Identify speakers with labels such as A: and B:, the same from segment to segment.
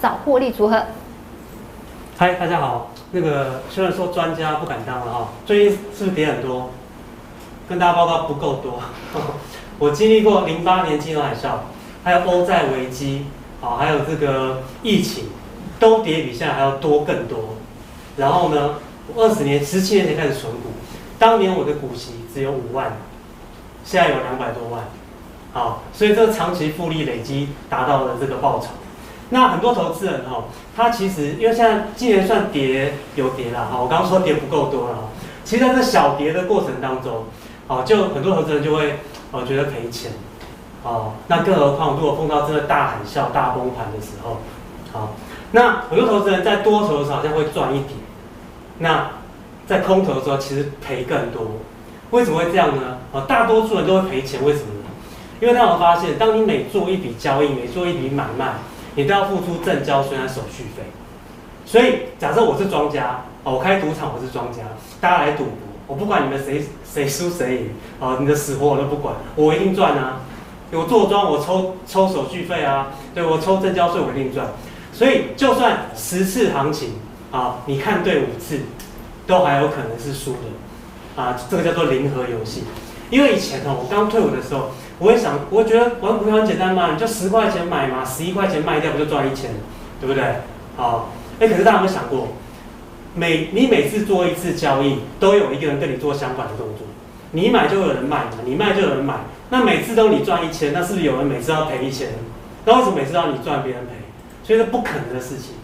A: 找获利组合？
B: 嗨，大家好。那个虽然说专家不敢当了哈，最近是不是跌很多？跟大家报告不够多。我经历过零八年金融海啸，还有欧债危机，啊，还有这个疫情，都跌比现在还要多更多。然后呢，我二十年、十七年前开始存股，当年我的股息只有五万，现在有两百多万。好，所以这个长期复利累积达到了这个报酬。那很多投资人哈，他其实因为现在今年算跌有跌了哈，我刚刚说跌不够多了。其实在这小跌的过程当中，啊，就很多投资人就会哦觉得赔钱，哦，那更何况如果碰到真的大海啸、大崩盘的时候，好，那很多投资人在多头的时候好像会赚一点，那在空头的时候其实赔更多。为什么会这样呢？啊，大多数人都会赔钱，为什么呢？因为他有发现，当你每做一笔交易，每做一笔买卖，你都要付出证交税和手续费。所以，假设我是庄家，哦，我开赌场，我是庄家，大家来赌博，我不管你们谁谁输谁赢，哦，你的死活我都不管，我一定赚啊！我坐庄，我抽抽手续费啊，对，我抽证交税，我一定赚。所以，就算十次行情，啊，你看对五次，都还有可能是输的，啊，这个叫做零和游戏。因为以前哦，我刚退伍的时候。我也想，我觉得玩股票很简单嘛，你就十块钱买嘛，十一块钱卖掉，不就赚一千，对不对？好，哎，可是大家有没有想过，每你每次做一次交易，都有一个人跟你做相反的动作，你买就有人卖嘛，你卖就有人买，那每次都你赚一千，那是不是有人每次要赔一千？那为什么每次都要你赚，别人赔？所以是不可能的事情，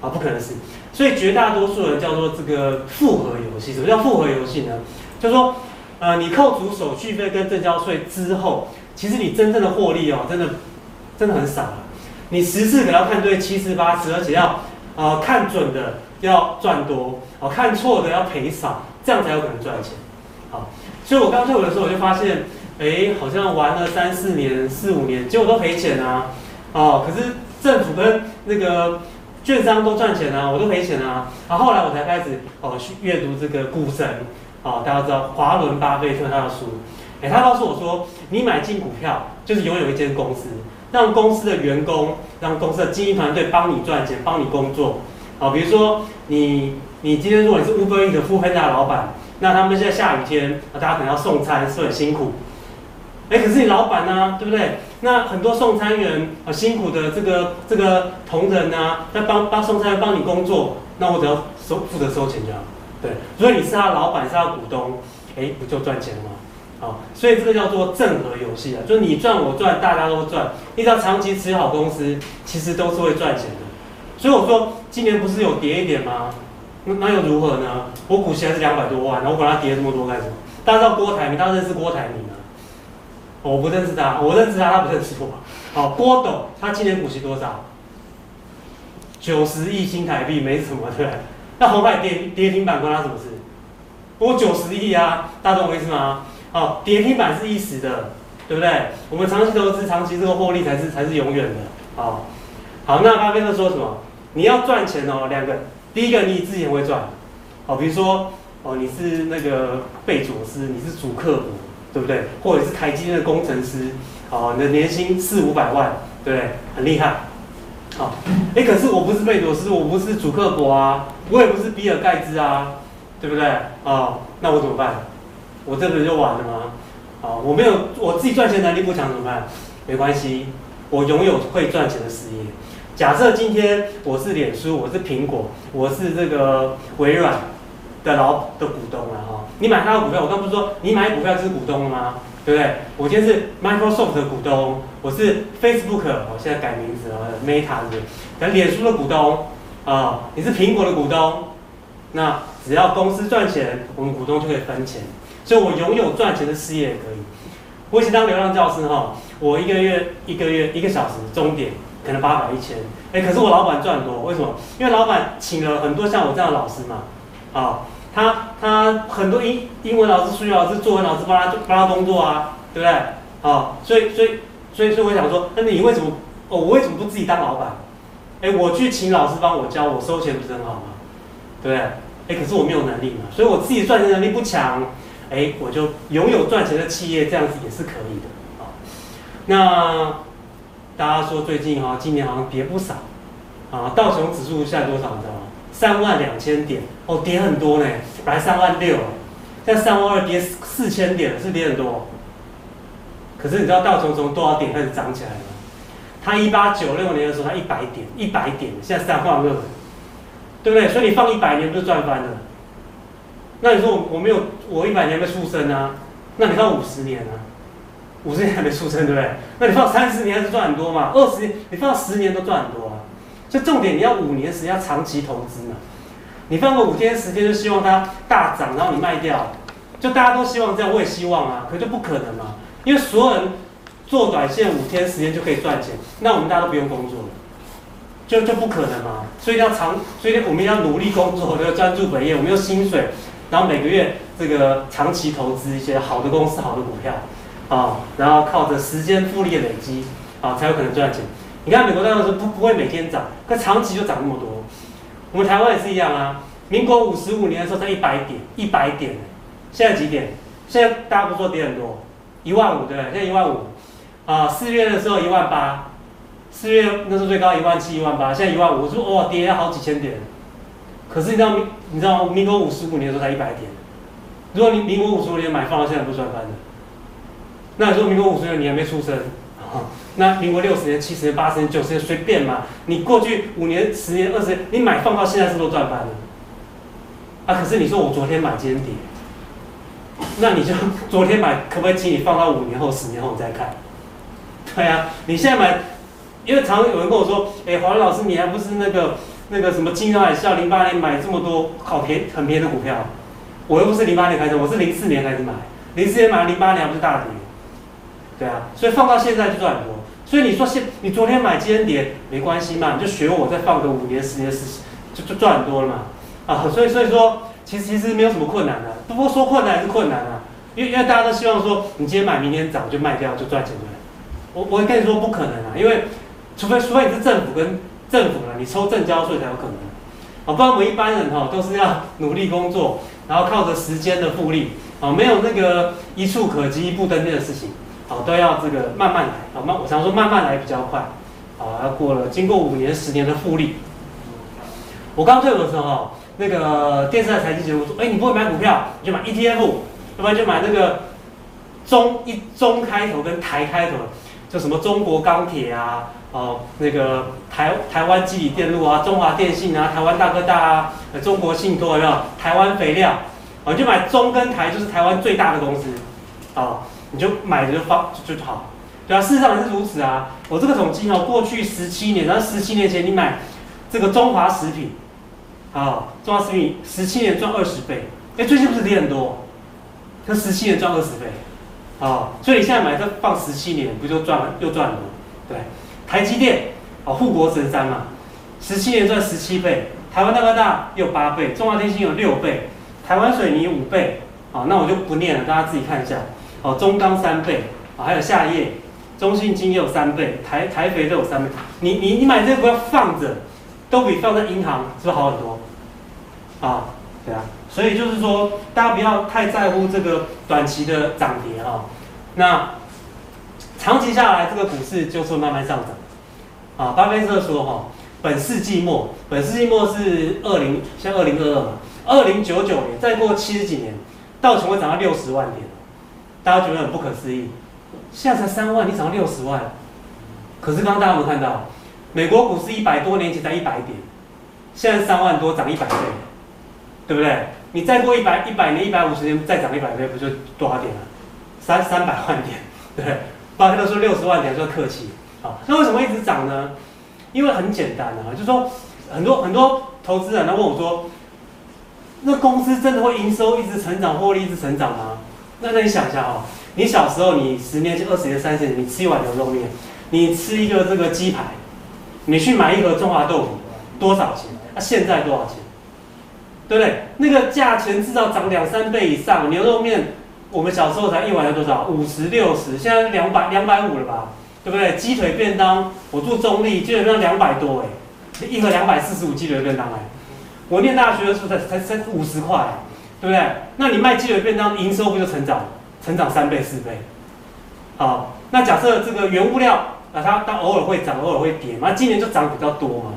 B: 啊，不可能的事情。所以绝大多数人叫做这个复合游戏，什么叫复合游戏呢？就是说，呃，你扣除手续费跟证交税之后。其实你真正的获利哦，真的真的很少了。你十次可能要看对七次八次，而且要呃看准的要赚多，哦看错的要赔少，这样才有可能赚钱。好，所以我刚退伍的时候我就发现，哎，好像玩了三四年、四五年，结果都赔钱啊。哦，可是政府跟那个券商都赚钱啊，我都赔钱啊。然后后来我才开始哦去阅读这个股神，哦大家知道华伦巴菲特他的书。哎，他告诉我说，你买进股票就是拥有一间公司，让公司的员工、让公司的经营团队帮你赚钱，帮你工作。好，比如说你，你今天如果你是 Uber 的 foodpanda 老板，那他们现在下雨天，大家可能要送餐，是很辛苦。哎，可是你老板呢、对不对？那很多送餐员啊，辛苦的这个这个同仁啊，在帮帮送餐员帮你工作，那我只要收负责收钱就好。对，所以你是他老板，是他股东，哎，不就赚钱了吗？好，所以这个叫做正和游戏啊，就是你赚我赚，大家都赚。你只要长期持有好公司，其实都是会赚钱的。所以我说，今年不是有跌一点吗？那又如何呢？我股息还是两百多万，然后我管它跌这么多干什么？大家知道郭台铭，大家认识郭台铭吗？我不认识他，我认识他，他不认识我。好，郭董他今年股息多少？九十亿新台币，没什么对。那红海跌跌停板关他什么事？我九十亿啊，大家懂我意思吗？好，跌停板是一时的，对不对？我们长期投资，长期这个获利才是才是永远的。好，好，那巴菲特说什么？你要赚钱哦，两个，第一个你自己会赚，好，比如说哦，你是那个贝佐斯，你是祖克伯，对不对？或者是台积电的工程师，哦，你的年薪四五百万，对不对？很厉害。好，哎，可是我不是贝佐斯，我不是祖克伯啊，我也不是比尔盖茨啊，对不对？啊，那我怎么办？我这个就完了吗？啊，我没有我自己赚钱能力不强怎么办？没关系，我拥有会赚钱的事业。假设今天我是脸书，我是苹果，我是这个微软的老的股东了哈。你买他的股票，我刚不是说你买股票就是股东了吗？对不对？我今天是 Microsoft 的股东，我是 Facebook，我现在改名字了，Meta 的，等脸书的股东啊，你是苹果的股东，那只要公司赚钱，我们股东就可以分钱。所以我拥有赚钱的事业也可以。我以前当流浪教师哈，我一个月一个月一个小时钟点可能八百一千，哎，可是我老板赚多，为什么？因为老板请了很多像我这样的老师嘛，啊，他他很多英英文老师、数学老师、作文老师帮他帮他工作啊，对不对？啊，所以所以所以所以我想说，那你为什么哦？我为什么不自己当老板？哎，我去请老师帮我教，我收钱不是很好吗？对不对？哎，可是我没有能力嘛，所以我自己赚钱能力不强。哎，我就拥有赚钱的企业，这样子也是可以的啊。那大家说最近哈，今年好像跌不少，啊，道琼指数现在多少你知道吗？三万两千点，哦，跌很多呢，本来三万六，现在三万二跌四千点，是跌很多。可是你知道道琼从多少点开始涨起来吗？它一八九六年的时候，它一百点，一百点，现在三万二，对不对？所以你放一百年不是赚翻了？那你说我我没有，我一百年没出生啊？那你放五十年啊？五十年还没出生，对不对？那你放三十年还是赚很多嘛？二十年你放十年都赚很多啊。所以重点你要五年时间要长期投资嘛。你放个五天时间就希望它大涨，然后你卖掉，就大家都希望这样，我也希望啊，可就不可能嘛。因为所有人做短线五天时间就可以赚钱，那我们大家都不用工作了，就就不可能嘛。所以要长，所以我们要努力工作，要专注本业，我们有薪水，然后每个月这个长期投资一些好的公司、好的股票。啊，然后靠着时间复利的累积，啊，才有可能赚钱。你看美国那时候不不会每天涨，可长期就涨那么多。我们台湾也是一样啊。民国五十五年的时候才一百点，一百点，现在几点？现在大家不说跌很多，一万五对不对？现在一万五。啊，四月的时候一万八，四月那时候最高一万七、一万八，现在一万五。我说哇，跌了好几千点。可是你知道民你知道民国五十五年的时候才一百点，如果你民国五十五年买放到现在不赚翻的。那你说民国五十年你还没出生？那民国六十年、七十年、八十年、九十年随便嘛？你过去五年、十年、二十年，你买放到现在是不是都赚翻了？啊，可是你说我昨天买今天跌，那你就昨天买可不可以请你放到五年后、十年后再看？对啊，你现在买，因为常常有人跟我说，哎，华伦老师你还不是那个那个什么金融海啸零八年买这么多好便很便宜的股票，我又不是零八年开始，我是零四年开始买，零四年买零八年还不是大跌。对啊，所以放到现在就赚很多。所以你说现你昨天买今天跌没关系嘛？你就学我再放个五年、十年、十就就赚很多了嘛。啊，所以所以说其实其实没有什么困难的。不过说困难是困难啊，因为因为大家都希望说你今天买明天涨就卖掉就赚钱对。我我跟你说不可能啊，因为除非除非你是政府跟政府了，你抽正交税才有可能。啊，不然我们一般人哈都是要努力工作，然后靠着时间的复利啊，没有那个一触可及一步登天的事情。好，都要这个慢慢来。好，慢，我常说慢慢来比较快。好，要过了经过五年、十年的复利。我刚退伍的时候，那个电视台财经节目说：“哎，你不会买股票，你就买 ETF，要不然就买那个中一中开头跟台开头，就什么中国钢铁啊，哦，那个台台湾基理电路啊，中华电信啊，台湾大哥大啊，中国信托啊？台湾肥料，哦，就买中跟台，就是台湾最大的公司，啊。”你就买着就放就就好，对啊，事实上也是如此啊。我这个统计哦，过去十七年，然后十七年前你买这个中华食品，啊，中华食品十七年赚二十倍，哎，最近不是跌很多？它十七年赚二十倍，啊，所以你现在买这放十七年，不就赚了又赚了？对，台积电哦，护国神山嘛，十七年赚十七倍，台湾大哥大有八倍，中华电信有六倍，台湾水泥五倍，啊，那我就不念了，大家自己看一下。哦，中钢三倍啊，还有下页，中信金也有三倍，台台肥都有三倍。你你你买这个不要放着，都比放在银行是不是好很多？啊，对啊，所以就是说，大家不要太在乎这个短期的涨跌啊。那长期下来，这个股市就是慢慢上涨。啊，巴菲特说哈，本世纪末，本世纪末是二零，像二零二二嘛，二零九九年，再过七十几年，道琼会涨到六十万点。大家觉得很不可思议，现在才三万，你涨到六十万，可是刚刚大家有没有看到，美国股市一百多年前才一百点，现在三万多涨一百倍，对不对？你再过一百一百年、一百五十年再涨一百倍，不就多少点了？三三百万点，对不对？巴菲特说六十万你还说客气，好，那为什么一直涨呢？因为很简单啊，就是说很多很多投资人他问我说，那公司真的会营收一直成长、获利一直成长吗？那那你想一下哦，你小时候，你十年前、二十年、三十年，你吃一碗牛肉面，你吃一个这个鸡排，你去买一盒中华豆腐，多少钱？啊，现在多少钱？对不对？那个价钱至少涨两三倍以上。牛肉面，我们小时候才一碗要多少？五十六十，现在两百两百五了吧？对不对？鸡腿便当，我住中立，鸡腿便当两百多哎，一盒两百四十五鸡腿便当哎，我念大学的时候才才才五十块。对不对？那你卖鸡腿便当，营收不就成长，成长三倍四倍？好，那假设这个原物料啊，它它偶尔会涨，偶尔会跌嘛，今年就涨比较多嘛，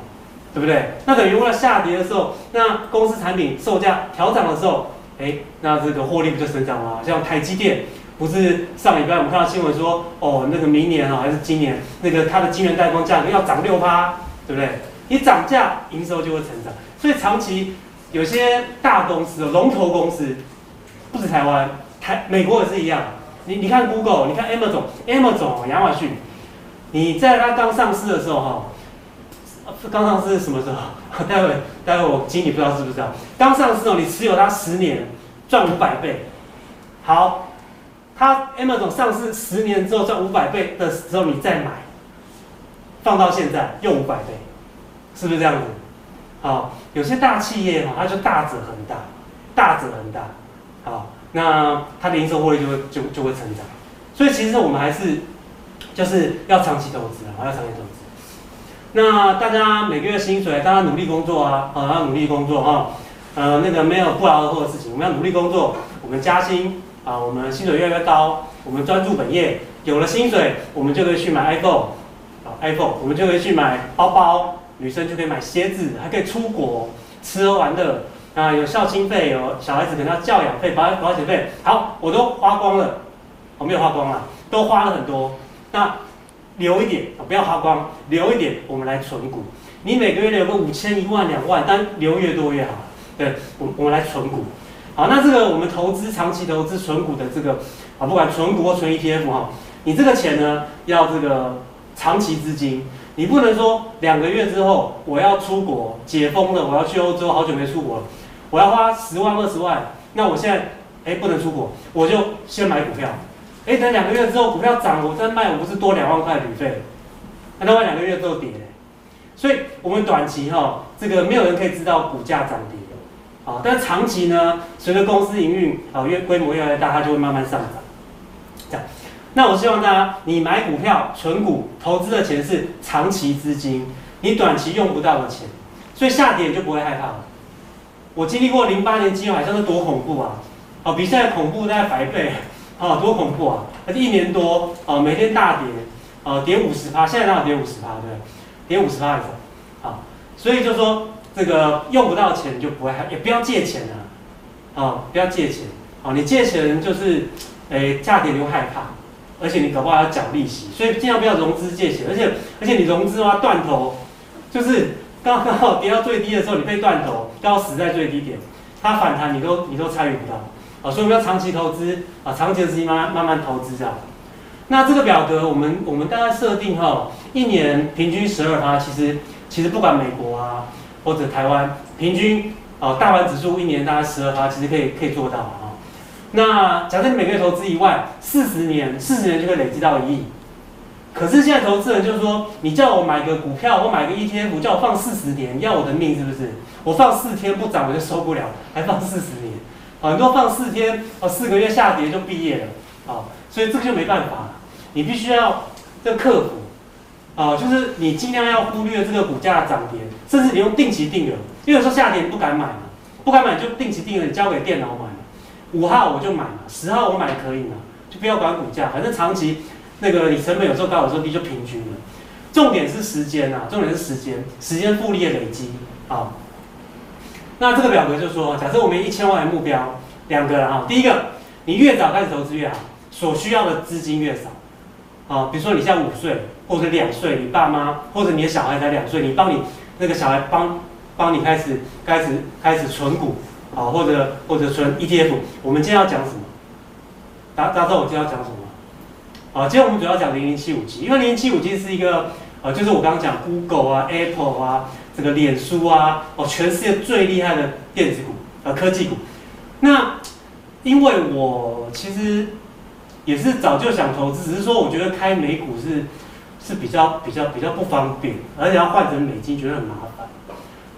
B: 对不对？那等于物料下跌的时候，那公司产品售价调涨的时候，哎，那这个获利不就成长了？像台积电，不是上礼拜我们看到新闻说，哦，那个明年啊还是今年，那个它的晶圆代工价格要涨六趴，对不对？你涨价，营收就会成长。所以长期有些大公司、龙头公司，不止台湾，台美国也是一样。你你看 Google，你看 Amazon，Amazon 亚马逊，你在它刚上市的时候哈，刚上市什么时候？待会待会我经理不知道是不知道？刚上市哦，你持有它十年，赚五百倍。好，它 Amazon 上市十年之后赚五百倍的时候，你再买，放到现在又五百倍。是不是这样子？好，有些大企业哈，它就大者恒大，大者恒大，好，那它的营收获利就会就就会成长。所以其实我们还是就是要长期投资啊，要长期投资。那大家每个月薪水，大家努力工作啊，啊，要努力工作哈，呃，那个没有不劳而获的事情，我们要努力工作，我们加薪啊，我们薪水越来越高，我们专注本业，有了薪水，我们就可以去买 iPhone，啊，iPhone，我们就可以去买包包。女生就可以买鞋子，还可以出国吃喝玩乐啊，有孝心费，有小孩子可能要教养费、保保险费，好，我都花光了，我没有花光了，都花了很多，那留一点，不要花光，留一点，我们来存股。你每个月留个五千、一万、两万，但留越多越好。对，我我们来存股。好，那这个我们投资长期投资存股的这个啊，不管存股或存 ETF 哈，你这个钱呢，要这个长期资金。你不能说两个月之后我要出国解封了，我要去欧洲，好久没出国了，我要花十万二十万，那我现在哎不能出国，我就先买股票，哎等两个月之后股票涨，我再卖，我不是多两万块旅费？那另外两个月之后跌，所以我们短期哈这个没有人可以知道股价涨跌，啊，但是长期呢，随着公司营运啊越规模越来越大，它就会慢慢上涨，这样。那我希望大家，你买股票、存股、投资的钱是长期资金，你短期用不到的钱，所以下跌你就不会害怕了。我经历过零八年金融海啸是多恐怖啊！哦，比现在恐怖大概百倍，啊，多恐怖啊！而且一年多，啊，每天大跌，啊，跌五十趴，现在哪有跌五十趴？对，跌五十趴以上，好，所以就说这个用不到钱就不会害，也不要借钱啊，啊，不要借钱，啊，你借钱就是，诶，下跌你会害怕。而且你搞不好要缴利息，所以尽量不要融资借钱。而且而且你融资的话断头，就是刚刚好跌到最低的时候你被断头，刚好死在最低点，它反弹你都你都参与不到啊。所以我们要长期投资啊，长期的资金慢慢慢慢投资这样。那这个表格我们我们大概设定哈，一年平均十二趴，其实其实不管美国啊或者台湾，平均啊大盘指数一年大概十二趴，其实可以可以做到啊。那假设你每个月投资一万，四十年，四十年就会累积到一亿。可是现在投资人就是说，你叫我买个股票，我买个 ETF，叫我放四十年，要我的命是不是？我放四天不涨我就受不了，还放四十年？很多放四天，哦，四个月下跌就毕业了，啊，所以这个就没办法了。你必须要这克服，啊，就是你尽量要忽略这个股价涨跌，甚至你用定期定额，因为有时候下跌你不敢买嘛，不敢买就定期定额，你交给电脑买。五号我就买嘛，十号我买可以嘛，就不要管股价，反正长期那个你成本有时候高有时候低就平均了。重点是时间啊，重点是时间，时间复利的累积啊。那这个表格就说，假设我们一千万的目标，两个啊，第一个你越早开始投资越好，所需要的资金越少啊。比如说你现在五岁或者两岁，你爸妈或者你的小孩才两岁，你帮你那个小孩帮帮你开始开始开始存股。好，或者或者存 ETF，我们今天要讲什么？大家大家知道我今天要讲什么？好，今天我们主要讲零零七五七，因为零零七五七是一个呃，就是我刚刚讲 Google 啊、Apple 啊、这个脸书啊，哦，全世界最厉害的电子股呃科技股。那因为我其实也是早就想投资，只是说我觉得开美股是是比较比较比较不方便，而且要换成美金，觉得很麻烦。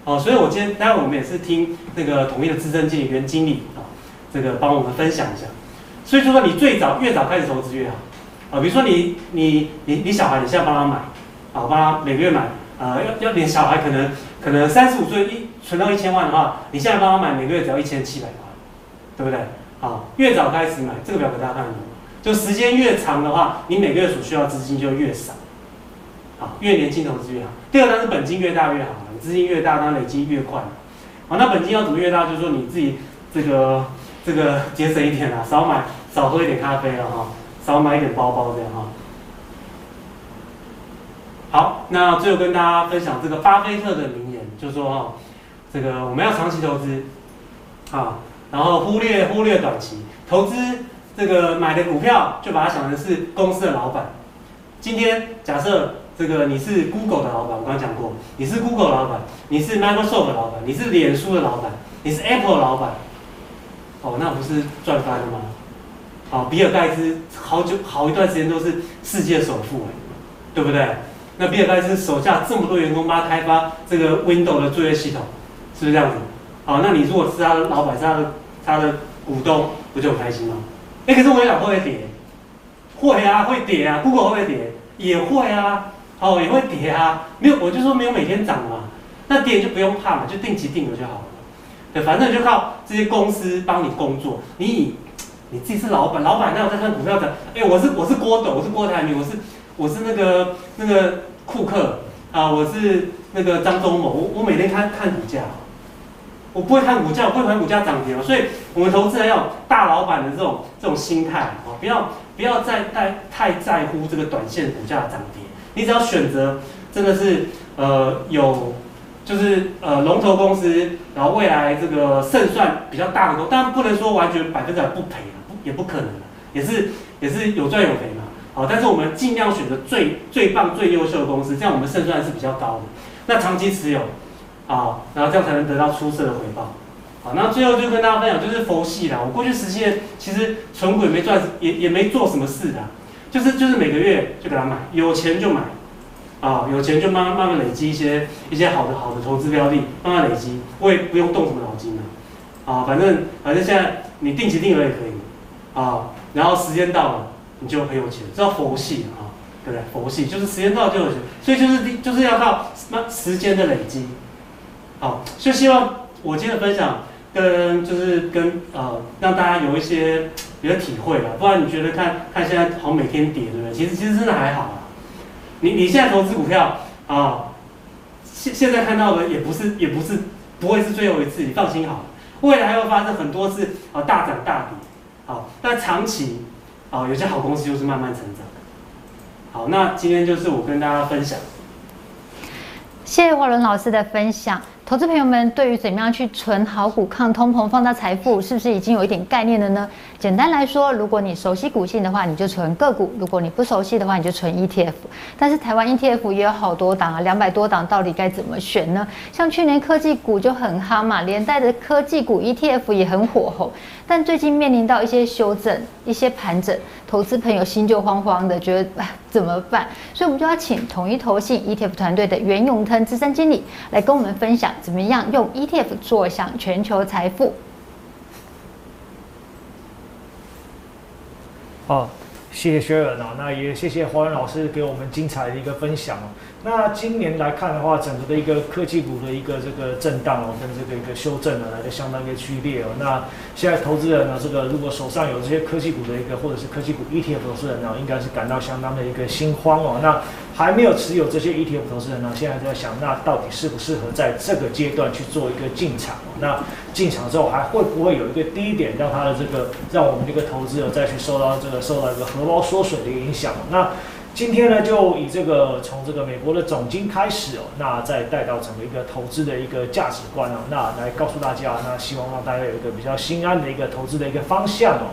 B: 哦，所以我今天待会我们也是听那个统一的资深经理袁经理啊，这个帮我们分享一下。所以就说你最早越早开始投资越好啊，比如说你你你你小孩你现在帮他买啊，帮他每个月买啊，要要你小孩可能可能三十五岁一存到一千万的话，你现在帮他买每个月只要一千七百块，对不对？好，越早开始买这个表格大家看懂？就时间越长的话，你每个月所需要资金就越少，好，越年轻投资越好。第二呢是本金越大越好。资金越大，它累积越快。好，那本金要怎么越大？就是说你自己这个这个节省一点啦，少买少喝一点咖啡了哈，少买一点包包这样哈。好，那最后跟大家分享这个巴菲特的名言，就说哈，这个我们要长期投资啊，然后忽略忽略短期投资。这个买的股票就把它想成是公司的老板。今天假设这个你是 Google 的老板，我刚刚讲过，你是 Google 老板，你是 Microsoft 的老板，你是脸书的老板，你是 Apple 老板，哦，那不是赚翻了吗？好，比尔盖茨好久好一段时间都是世界首富，对不对？那比尔盖茨手下这么多员工帮他开发这个 Windows 的作业系统，是不是这样子？好，那你如果是他的老板，是他的他的股东，不就很开心吗？哎，可是我也想会不会跌？会啊，会跌啊。Google 会不会跌？也会啊。哦，也会跌啊。没有，我就说没有每天涨嘛。那跌就不用怕嘛，就定期定额就好了。对，反正就靠这些公司帮你工作。你以你自己是老板，老板那我在看股票的。哎，我是我是郭董，我是郭台铭，我是我是那个那个库克啊，我是那个张忠谋。我我每天看看股价。我不会看股价，我不会看股价涨跌，所以我们投资人要大老板的这种这种心态啊，不要不要再太太在乎这个短线股价涨跌。你只要选择真的是呃有就是呃龙头公司，然后未来这个胜算比较大的公司，当然不能说完全百分之百不赔不也不可能，也是也是有赚有赔嘛。好，但是我们尽量选择最最棒最优秀的公司，这样我们胜算是比较高的。那长期持有。好，然后这样才能得到出色的回报。好，那最后就跟大家分享，就是佛系啦。我过去十七年其实存股也没赚，也也没做什么事的，就是就是每个月就给他买，有钱就买，啊，有钱就慢慢慢慢累积一些一些好的好的投资标的，慢慢累积，我也不用动什么脑筋了。啊，反正反正现在你定期定额也可以，啊，然后时间到了你就很有钱，这叫佛系啊，对不对？佛系就是时间到就有钱，所以就是就是要靠那时间的累积。好，就希望我今天的分享跟就是跟呃让大家有一些有些体会吧，不然你觉得看看现在好像每天跌，对不对？其实其实真的还好啊。你你现在投资股票啊，现现在看到的也不是也不是不会是最后一次，你放心好了，未来还会发生很多次啊大涨大跌。好，但长期啊有些好公司就是慢慢成长。好，那今天就是我跟大家分享。
A: 谢谢华伦老师的分享。投资朋友们，对于怎么样去存好股、抗通膨、放大财富，是不是已经有一点概念了呢？简单来说，如果你熟悉股性的话，你就存个股；如果你不熟悉的话，你就存 ETF。但是台湾 ETF 也有好多档啊，两百多档，到底该怎么选呢？像去年科技股就很夯嘛，连带的科技股 ETF 也很火候。但最近面临到一些修正、一些盘整，投资朋友心就慌慌的，觉得怎么办？所以我们就要请统一投信 ETF 团队的袁永腾资深经理来跟我们分享，怎么样用 ETF 坐享全球财富。
C: 好，谢谢 Sharon 啊，那也谢谢华伦老师给我们精彩的一个分享。那今年来看的话，整个的一个科技股的一个这个震荡哦，跟这个一个修正呢，来的相当的剧烈哦。那现在投资人呢，这个如果手上有这些科技股的一个，或者是科技股 ETF 投资人呢，应该是感到相当的一个心慌哦。那还没有持有这些 ETF 投资人呢，现在在想，那到底适不适合在这个阶段去做一个进场？那进场之后还会不会有一个低点，让他的这个让我们这个投资者再去受到这个受到一个荷包缩水的影响？那今天呢，就以这个从这个美国的总经开始哦，那再带到整个一个投资的一个价值观哦，那来告诉大家，那希望让大家有一个比较心安的一个投资的一个方向哦。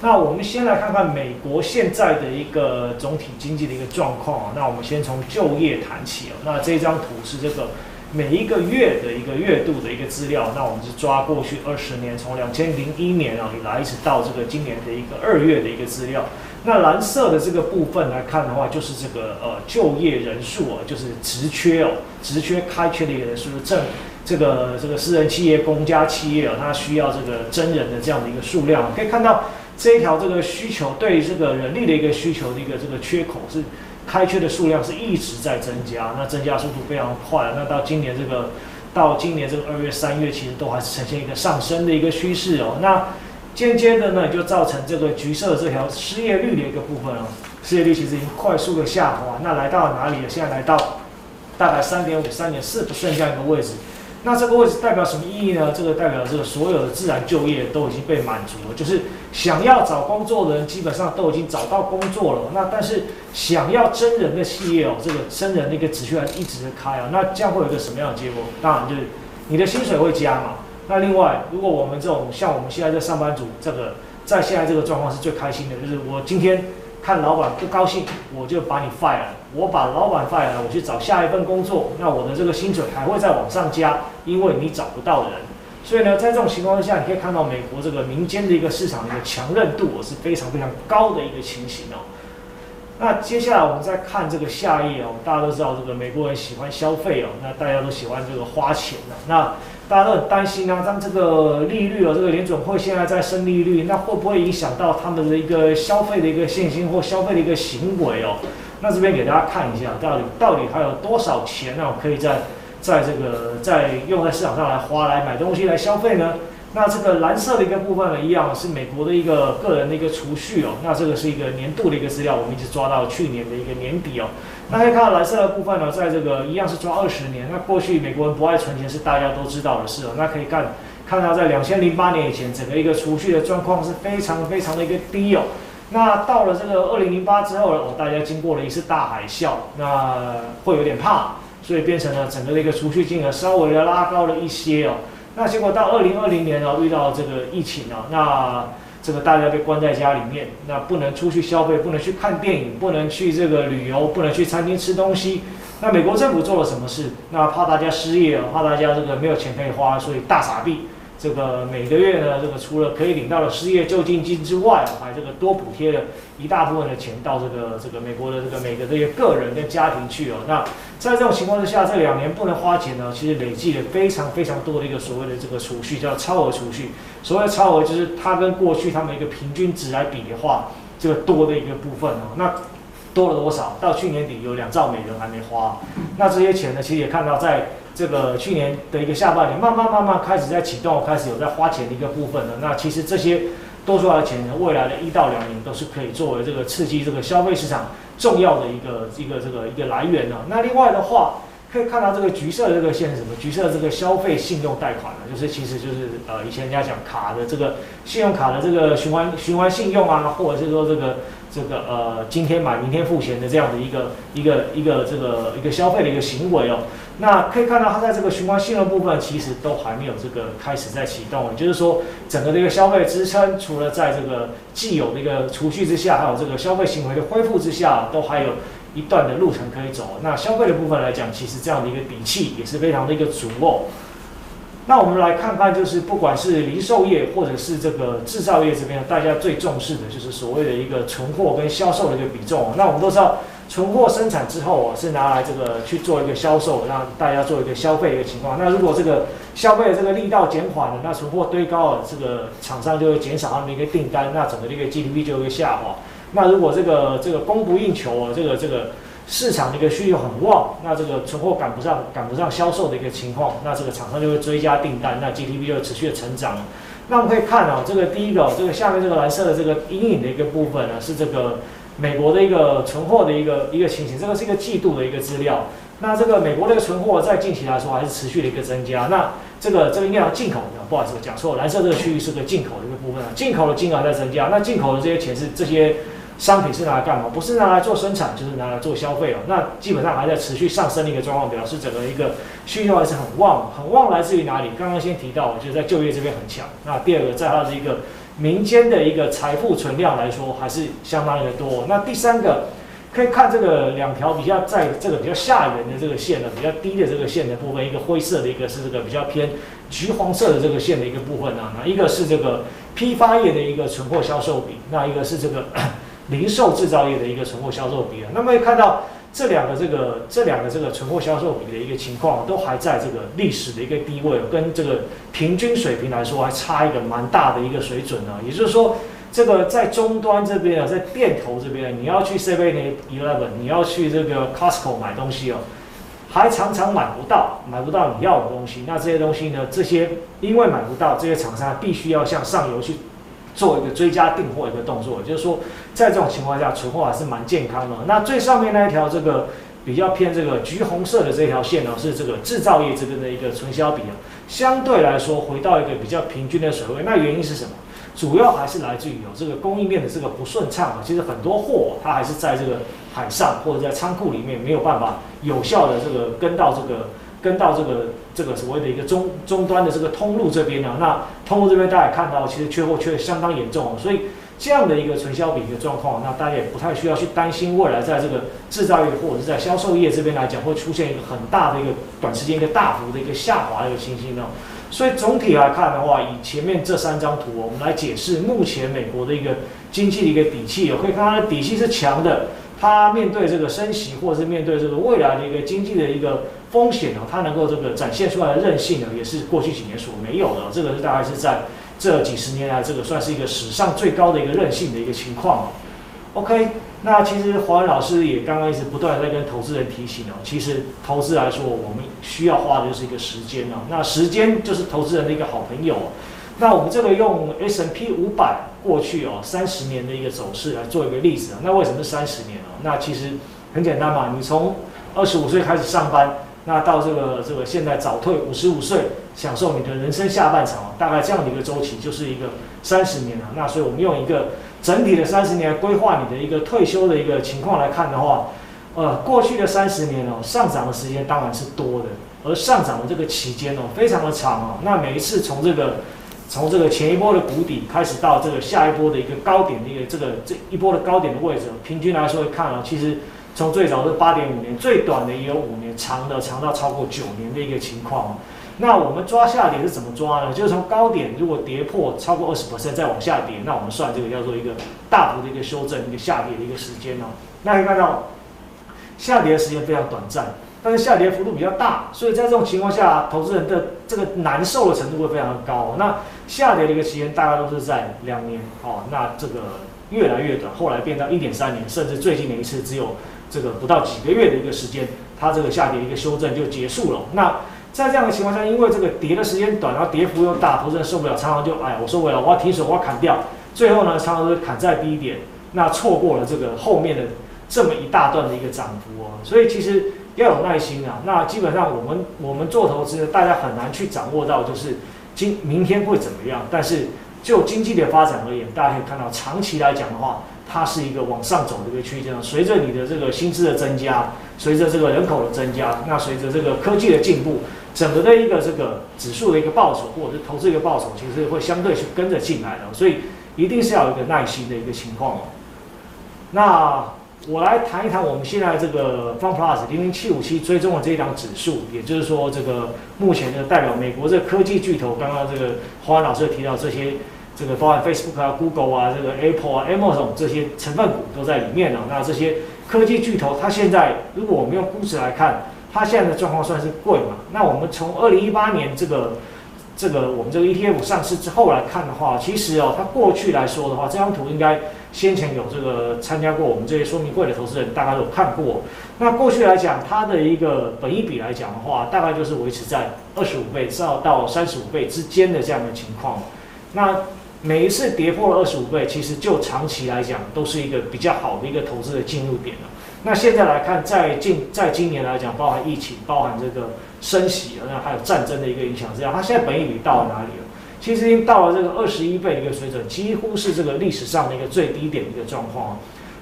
C: 那我们先来看看美国现在的一个总体经济的一个状况啊。那我们先从就业谈起哦。那这张图是这个每一个月的一个月度的一个资料。那我们是抓过去二十年，从两千零一年啊以来一直到这个今年的一个二月的一个资料。那蓝色的这个部分来看的话，就是这个呃就业人数啊，就是职缺哦，职缺开缺的一个人数，正这个这个私人企业、公家企业啊，它需要这个真人的这样的一个数量，可以看到这一条这个需求对于这个人力的一个需求的一个这个缺口是开缺的数量是一直在增加，那增加速度非常快，那到今年这个到今年这个二月、三月，其实都还是呈现一个上升的一个趋势哦，那。渐渐的呢，就造成这个橘色的这条失业率的一个部分哦，失业率其实已经快速的下滑，那来到了哪里了？现在来到大概三点五、三点四不剩这样一个位置。那这个位置代表什么意义呢？这个代表这个所有的自然就业都已经被满足了，就是想要找工作的人基本上都已经找到工作了。那但是想要真人的企业哦，这个真人的一个职缺还一直在开啊。那这样会有一个什么样的结果？当然就是你的薪水会加嘛。那另外，如果我们这种像我们现在这上班族，这个在现在这个状况是最开心的，就是我今天。看老板不高兴，我就把你 fire 了。我把老板 fire 了，我去找下一份工作，那我的这个薪水还会再往上加，因为你找不到人。所以呢，在这种情况之下，你可以看到美国这个民间的一个市场的一个强韧度是非常非常高的一个情形哦。那接下来我们再看这个下一页哦，大家都知道这个美国人喜欢消费哦，那大家都喜欢这个花钱的那。大家都很担心啊，当这个利率哦，这个联准会现在在升利率，那会不会影响到他们的一个消费的一个信心或消费的一个行为哦？那这边给大家看一下，到底到底还有多少钱呢？可以在在这个在用在市场上来花来买东西来消费呢？那这个蓝色的一个部分呢，一样是美国的一个个人的一个储蓄哦。那这个是一个年度的一个资料，我们一直抓到去年的一个年底哦。那可以看到蓝色的部分呢，在这个一样是抓二十年。那过去美国人不爱存钱是大家都知道的事哦。那可以看看到在两千零八年以前，整个一个储蓄的状况是非常非常的一个低哦。那到了这个二零零八之后呢，哦，大家经过了一次大海啸，那会有点怕，所以变成了整个的一个储蓄金额稍微的拉高了一些哦。那结果到二零二零年呢，遇到这个疫情啊，那这个大家被关在家里面，那不能出去消费，不能去看电影，不能去这个旅游，不能去餐厅吃东西。那美国政府做了什么事？那怕大家失业，怕大家这个没有钱可以花，所以大傻逼。这个每个月呢，这个除了可以领到的失业救济金之外，还这个多补贴了一大部分的钱到这个这个美国的这个每个这些个人跟家庭去哦。那在这种情况之下，这两年不能花钱呢，其实累积了非常非常多的一个所谓的这个储蓄，叫超额储蓄。所谓超额就是它跟过去他们一个平均值来比的话，这个多的一个部分哦。那多了多少？到去年底有两兆美元还没花。那这些钱呢，其实也看到在。这个去年的一个下半年，慢慢慢慢开始在启动，开始有在花钱的一个部分了。那其实这些多出来的钱呢，未来的一到两年都是可以作为这个刺激这个消费市场重要的一个一个这个一个来源了。那另外的话，可以看到这个橘色的这个线是什么？橘色的这个消费信用贷款呢，就是其实就是呃以前人家讲卡的这个信用卡的这个循环循环信用啊，或者是说这个这个呃今天买明天付钱的这样的一个一个一个这个一个消费的一个行为哦。那可以看到，它在这个循环信用部分，其实都还没有这个开始在启动。也就是说，整个的一个消费支撑，除了在这个既有的一个储蓄之下，还有这个消费行为的恢复之下，都还有一段的路程可以走。那消费的部分来讲，其实这样的一个底气也是非常的一个足哦。那我们来看看，就是不管是零售业或者是这个制造业这边，大家最重视的就是所谓的一个存货跟销售的一个比重。那我们都知道。存货生产之后，我是拿来这个去做一个销售，让大家做一个消费一个情况。那如果这个消费的这个力道减缓了，那存货堆高了，这个厂商就会减少他们的一个订单，那整个这个 GDP 就会下滑。那如果这个这个供不应求啊，这个这个市场的一个需求很旺，那这个存货赶不上赶不上销售的一个情况，那这个厂商就会追加订单，那 GDP 就会持续的成长。那我们可以看啊，这个第一个这个下面这个蓝色的这个阴影的一个部分呢，是这个。美国的一个存货的一个一个情形，这个是一个季度的一个资料。那这个美国的一个存货在近期来说还是持续的一个增加。那这个这个应该要进口的，不好意思，讲错，蓝色这个区域是个进口的一个部分啊，进口的金额在增加。那进口的这些钱是这些商品是拿来干嘛？不是拿来做生产，就是拿来做消费哦。那基本上还在持续上升的一个状况，表示整个一个需求还是很旺，很旺来自于哪里？刚刚先提到，就是在就业这边很强。那第二个，在它的一个。民间的一个财富存量来说，还是相当的多。那第三个，可以看这个两条比较在这个比较下缘的这个线呢，比较低的这个线的部分，一个灰色的，一个是这个比较偏橘黄色的这个线的一个部分啊。那一个是这个批发业的一个存货销售比，那一个是这个零售制造业的一个存货销售比啊。那么看到。这两个这个这两个这个存货销售比的一个情况，都还在这个历史的一个低位，跟这个平均水平来说，还差一个蛮大的一个水准呢。也就是说，这个在终端这边啊，在店头这边，你要去 Seven Eleven，你要去这个 Costco 买东西哦，还常常买不到，买不到你要的东西。那这些东西呢，这些因为买不到，这些厂商必须要向上游去。做一个追加订货一个动作，就是说，在这种情况下，存货还是蛮健康的。那最上面那一条这个比较偏这个橘红色的这条线呢，是这个制造业这边的一个存销比啊，相对来说回到一个比较平均的水位。那原因是什么？主要还是来自于有这个供应链的这个不顺畅啊。其实很多货它还是在这个海上或者在仓库里面没有办法有效的这个跟到这个跟到这个这个所谓的一个终终端的这个通路这边呢。那通路这边大家也看到，其实缺货缺的相当严重，所以。这样的一个存销比的状况，那大家也不太需要去担心未来在这个制造业或者是在销售业这边来讲会出现一个很大的一个短时间一个大幅的一个下滑的一个情形呢。所以总体来看的话，以前面这三张图，我们来解释目前美国的一个经济的一个底气，可以看它的底气是强的，它面对这个升息或者是面对这个未来的一个经济的一个风险呢，它能够这个展现出来的韧性呢，也是过去几年所没有的。这个是大概是在。这几十年来，这个算是一个史上最高的一个韧性的一个情况哦。OK，那其实华伦老师也刚刚一直不断在跟投资人提醒哦，其实投资来说，我们需要花的就是一个时间哦。那时间就是投资人的一个好朋友。那我们这个用 S&P 五百过去哦三十年的一个走势来做一个例子啊。那为什么是三十年哦？那其实很简单嘛，你从二十五岁开始上班。那到这个这个现在早退五十五岁，享受你的人生下半场，大概这样的一个周期就是一个三十年了。那所以我们用一个整体的三十年规划你的一个退休的一个情况来看的话，呃，过去的三十年哦，上涨的时间当然是多的，而上涨的这个期间哦，非常的长哦。那每一次从这个从这个前一波的谷底开始到这个下一波的一个高点的一个这个这一波的高点的位置，平均来说看啊，其实。从最早的八点五年，最短的也有五年，长的长到超过九年的一个情况。那我们抓下跌是怎么抓呢？就是从高点如果跌破超过二十 percent 再往下跌，那我们算这个叫做一个大幅的一个修正，一个下跌的一个时间哦。那可以看到下跌的时间非常短暂，但是下跌幅度比较大，所以在这种情况下，投资人的这个难受的程度会非常的高。那下跌的一个时间大概都是在两年哦，那这个越来越短，后来变到一点三年，甚至最近的一次只有。这个不到几个月的一个时间，它这个下跌一个修正就结束了。那在这样的情况下，因为这个跌的时间短，然后跌幅又大，投资人受不了，常常就哎，我受不了，我要停手，我要砍掉。最后呢，常常是砍在低点，那错过了这个后面的这么一大段的一个涨幅哦。所以其实要有耐心啊。那基本上我们我们做投资，大家很难去掌握到就是今明天会怎么样。但是就经济的发展而言，大家可以看到长期来讲的话。它是一个往上走的一个区间，随着你的这个薪资的增加，随着这个人口的增加，那随着这个科技的进步，整个的一个这个指数的一个报酬，或者是投资一个报酬，其实会相对是跟着进来的，所以一定是要有一个耐心的一个情况。那我来谈一谈我们现在这个 FunPlus 零零七五七追踪的这一档指数，也就是说这个目前的代表美国这科技巨头，刚刚这个华伦老师提到这些。这个包含 Facebook 啊、Google 啊、这个 Apple 啊、Amazon 这些成分股都在里面了。那这些科技巨头，它现在如果我们用估值来看，它现在的状况算是贵嘛？那我们从二零一八年这个这个我们这个 ETF 上市之后来看的话，其实哦，它过去来说的话，这张图应该先前有这个参加过我们这些说明会的投资人，大概都有看过。那过去来讲，它的一个本益比来讲的话，大概就是维持在二十五倍到到三十五倍之间的这样的情况。那每一次跌破了二十五倍，其实就长期来讲都是一个比较好的一个投资的进入点了。那现在来看，在近在今年来讲，包含疫情，包含这个升息，那还有战争的一个影响之下，它现在本益比到哪里？其实已经到了这个二十一倍一个水准，几乎是这个历史上的一个最低点的一个状况。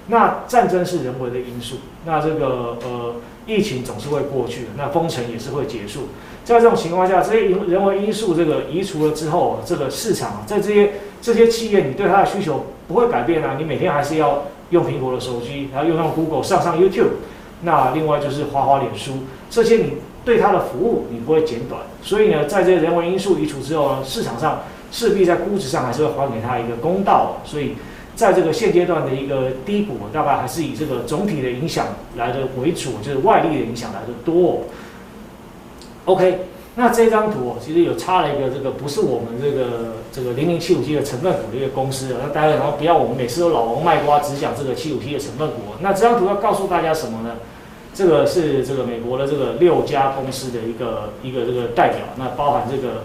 C: 那战争是人为的因素，那这个呃疫情总是会过去的，那封城也是会结束。在这种情况下，这些人人为因素这个移除了之后，这个市场在这些。这些企业，你对它的需求不会改变啊，你每天还是要用苹果的手机，然后用用 Google 上上 YouTube，那另外就是滑滑脸书，这些你对它的服务你不会减短，所以呢，在这些人为因素移除之后呢，市场上势必在估值上还是会还给它一个公道，所以在这个现阶段的一个低谷，大概还是以这个总体的影响来的为主，就是外力的影响来的多。OK。那这张图哦，其实有插了一个这个不是我们这个这个零零七五七的成分股的一个公司，那大家然后不要我们每次都老王卖瓜，只讲这个七五七的成分股。那这张图要告诉大家什么呢？这个是这个美国的这个六家公司的一个一个这个代表，那包含这个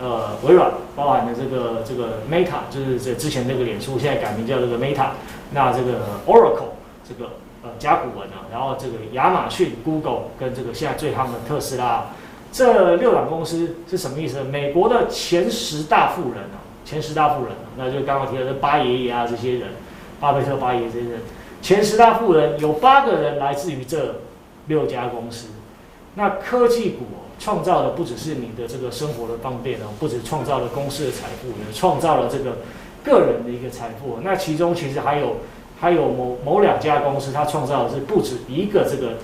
C: 呃微软，包含的这个这个 Meta，就是这之前这个脸书现在改名叫这个 Meta，那这个 Oracle 这个呃甲骨文啊，然后这个亚马逊、Google 跟这个现在最夯的特斯拉，这六档公司是什么意思？美国的前十大富人啊，前十大富人，那就刚刚提到的巴爷爷啊这些人，巴菲特、巴爷爷这些人，前十大富人有八个人来自于这六家公司。那科技股创造的不只是你的这个生活的方便哦，不止创造了公司的财富，也创造了这个个人的一个财富。那其中其实还有还有某某两家公司，它创造的是不止一个这个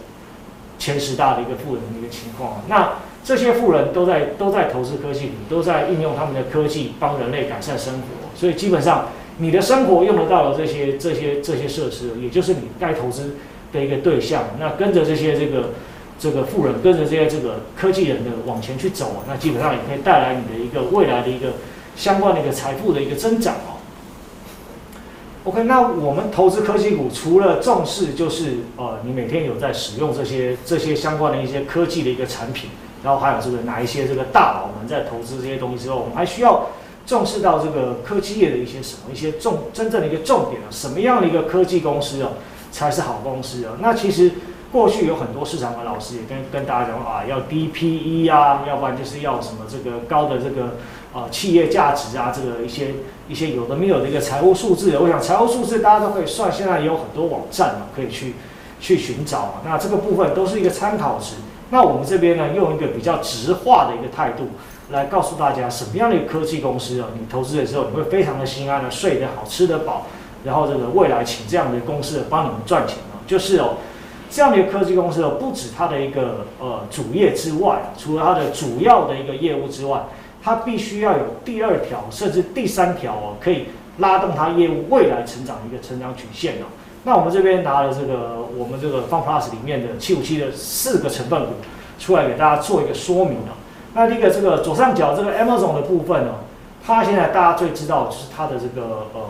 C: 前十大的一个富人的一个情况。那这些富人都在都在投资科技股，都在运用他们的科技帮人类改善生活。所以基本上你的生活用得到的这些这些这些设施，也就是你该投资的一个对象。那跟着这些这个。这个富人跟着这些这个科技人的往前去走，那基本上也可以带来你的一个未来的一个相关的一个财富的一个增长哦。OK，那我们投资科技股，除了重视就是呃，你每天有在使用这些这些相关的一些科技的一个产品，然后还有这个哪一些这个大佬们在投资这些东西之后，我们还需要重视到这个科技业的一些什么一些重真正的一个重点啊，什么样的一个科技公司啊才是好公司啊？那其实。过去有很多市场的老师也跟跟大家讲啊，要低 PE 啊，要不然就是要什么这个高的这个啊、企业价值啊，这个一些一些有的没有的一个财务数字。我想财务数字大家都可以算，现在也有很多网站嘛，可以去去寻找。那这个部分都是一个参考值。那我们这边呢，用一个比较直化的一个态度来告诉大家，什么样的一个科技公司啊，你投资的时候你会非常的心安的，睡得好，吃得饱，然后这个未来请这样的公司帮你们赚钱啊，就是哦。这样的一个科技公司哦，不止它的一个呃主业之外，除了它的主要的一个业务之外，它必须要有第二条甚至第三条哦，可以拉动它业务未来成长的一个成长曲线哦。那我们这边拿了这个我们这个 FunPlus 里面的七五七的四个成分股出来给大家做一个说明哦。那第一个这个左上角这个 Amazon 的部分呢，它现在大家最知道就是它的这个呃。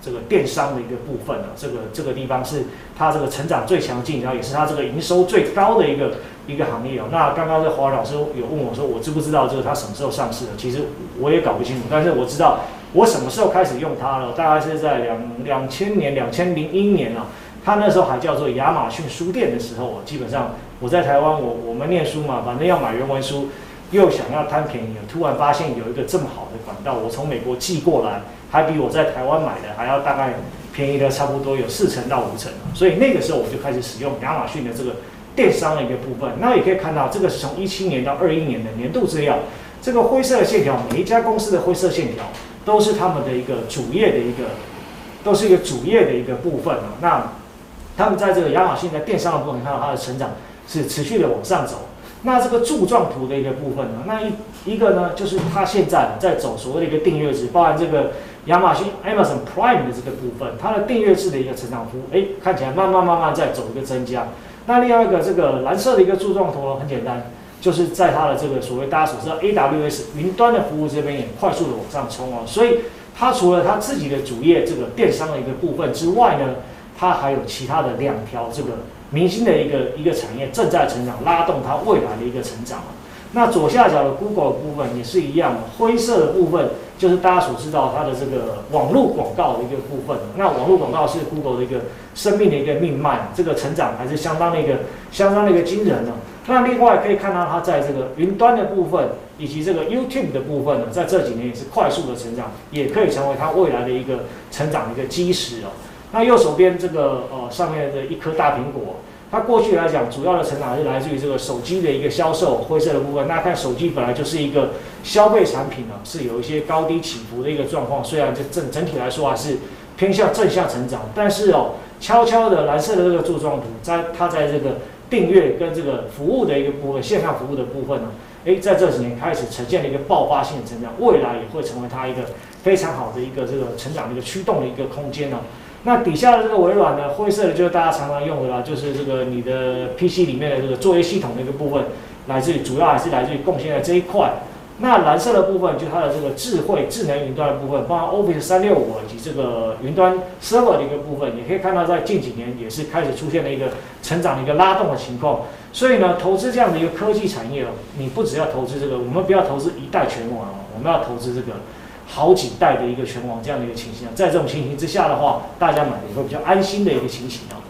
C: 这个电商的一个部分呢，这个这个地方是它这个成长最强劲，然后也是它这个营收最高的一个一个行业哦。那刚刚这华老师有问我说，我知不知道这个它什么时候上市的？其实我也搞不清楚，但是我知道我什么时候开始用它了，大概是在两两千年、两千零一年啊。它那时候还叫做亚马逊书店的时候，基本上我在台湾，我我们念书嘛，反正要买原文书，又想要贪便宜，突然发现有一个这么好的管道，我从美国寄过来。还比我在台湾买的还要大概便宜的差不多有四成到五成，所以那个时候我就开始使用亚马逊的这个电商的一个部分。那也可以看到，这个是从一七年到二一年的年度资料，这个灰色的线条，每一家公司的灰色线条都是他们的一个主业的一个，都是一个主业的一个部分啊。那他们在这个亚马逊在电商的部分，看到它的成长是持续的往上走。那这个柱状图的一个部分呢，那一一个呢，就是它现在在走所谓的一个订阅值，包含这个。亚马逊 Amazon Prime 的这个部分，它的订阅制的一个成长幅，哎，看起来慢慢慢慢在走一个增加。那另外一个这个蓝色的一个柱状图呢，很简单，就是在它的这个所谓大家所知道 AWS 云端的服务这边也快速的往上冲哦。所以它除了它自己的主业这个电商的一个部分之外呢，它还有其他的两条这个明星的一个一个产业正在成长，拉动它未来的一个成长。那左下角的 Google 的部分也是一样，灰色的部分。就是大家所知道它的这个网络广告的一个部分，那网络广告是 Google 的一个生命的一个命脉，这个成长还是相当的一个相当的一个惊人呢。那另外可以看到它在这个云端的部分以及这个 YouTube 的部分呢，在这几年也是快速的成长，也可以成为它未来的一个成长的一个基石哦。那右手边这个呃上面的一颗大苹果。它过去来讲，主要的成长是来自于这个手机的一个销售，灰色的部分。大家看，手机本来就是一个消费产品呢，是有一些高低起伏的一个状况。虽然这整整体来说还是偏向正向成长，但是哦，悄悄的蓝色的这个柱状图，在它在这个订阅跟这个服务的一个部分，线上服务的部分呢，诶，在这几年开始呈现了一个爆发性的成长，未来也会成为它一个非常好的一个这个成长的一个驱动的一个空间呢。那底下的这个微软呢，灰色的就是大家常常用的啦，就是这个你的 PC 里面的这个作业系统的一个部分，来自于主要还是来自于贡献在这一块。那蓝色的部分就它的这个智慧智能云端的部分，包括 Office 三六五以及这个云端 Server 的一个部分，你可以看到在近几年也是开始出现了一个成长的一个拉动的情况。所以呢，投资这样的一个科技产业哦，你不只要投资这个，我们不要投资一代全网哦，我们要投资这个。好几代的一个拳王这样的一个情形啊，在这种情形之下的话，大家买的也会比较安心的一个情形啊。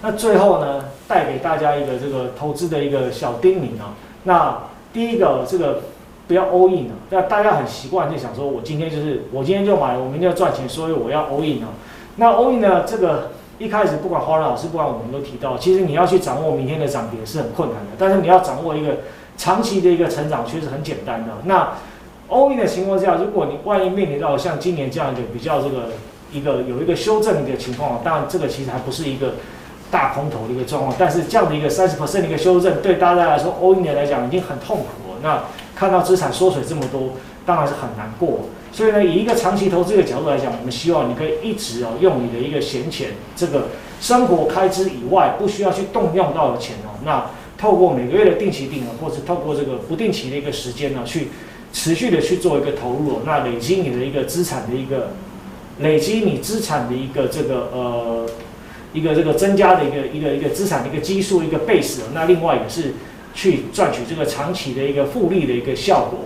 C: 那最后呢，带给大家一个这个投资的一个小叮咛啊。那第一个这个不要 all in 啊，那大家很习惯就想说，我今天就是我今天就买，我明天要赚钱，所以我要 all in 啊。那 all in 呢，这个一开始不管华伦老师，不管我们都提到，其实你要去掌握明天的涨跌是很困难的，但是你要掌握一个长期的一个成长却是很简单的。那 all in 的情况下，如果你万一面临到像今年这样一个比较这个一个有一个修正的一个情况，当然这个其实还不是一个大空头的一个状况，但是这样的一个三十 percent 的一个修正，对大家来说 all in 的来讲已经很痛苦了。那看到资产缩水这么多，当然是很难过。所以呢，以一个长期投资的角度来讲，我们希望你可以一直哦用你的一个闲钱，这个生活开支以外不需要去动用到的钱哦，那透过每个月的定期定额，或者透过这个不定期的一个时间呢去。持续的去做一个投入，那累积你的一个资产的一个累积你资产的一个这个呃一个这个增加的一个一个一个资产的一个基数一个 base，那另外也是去赚取这个长期的一个复利的一个效果。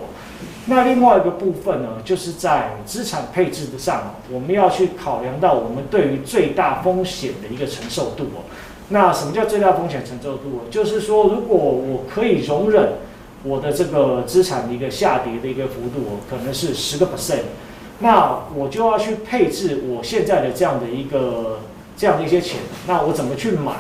C: 那另外一个部分呢，就是在资产配置的上，我们要去考量到我们对于最大风险的一个承受度哦。那什么叫最大风险承受度？就是说，如果我可以容忍。我的这个资产的一个下跌的一个幅度，可能是十个 percent，那我就要去配置我现在的这样的一个这样的一些钱，那我怎么去买，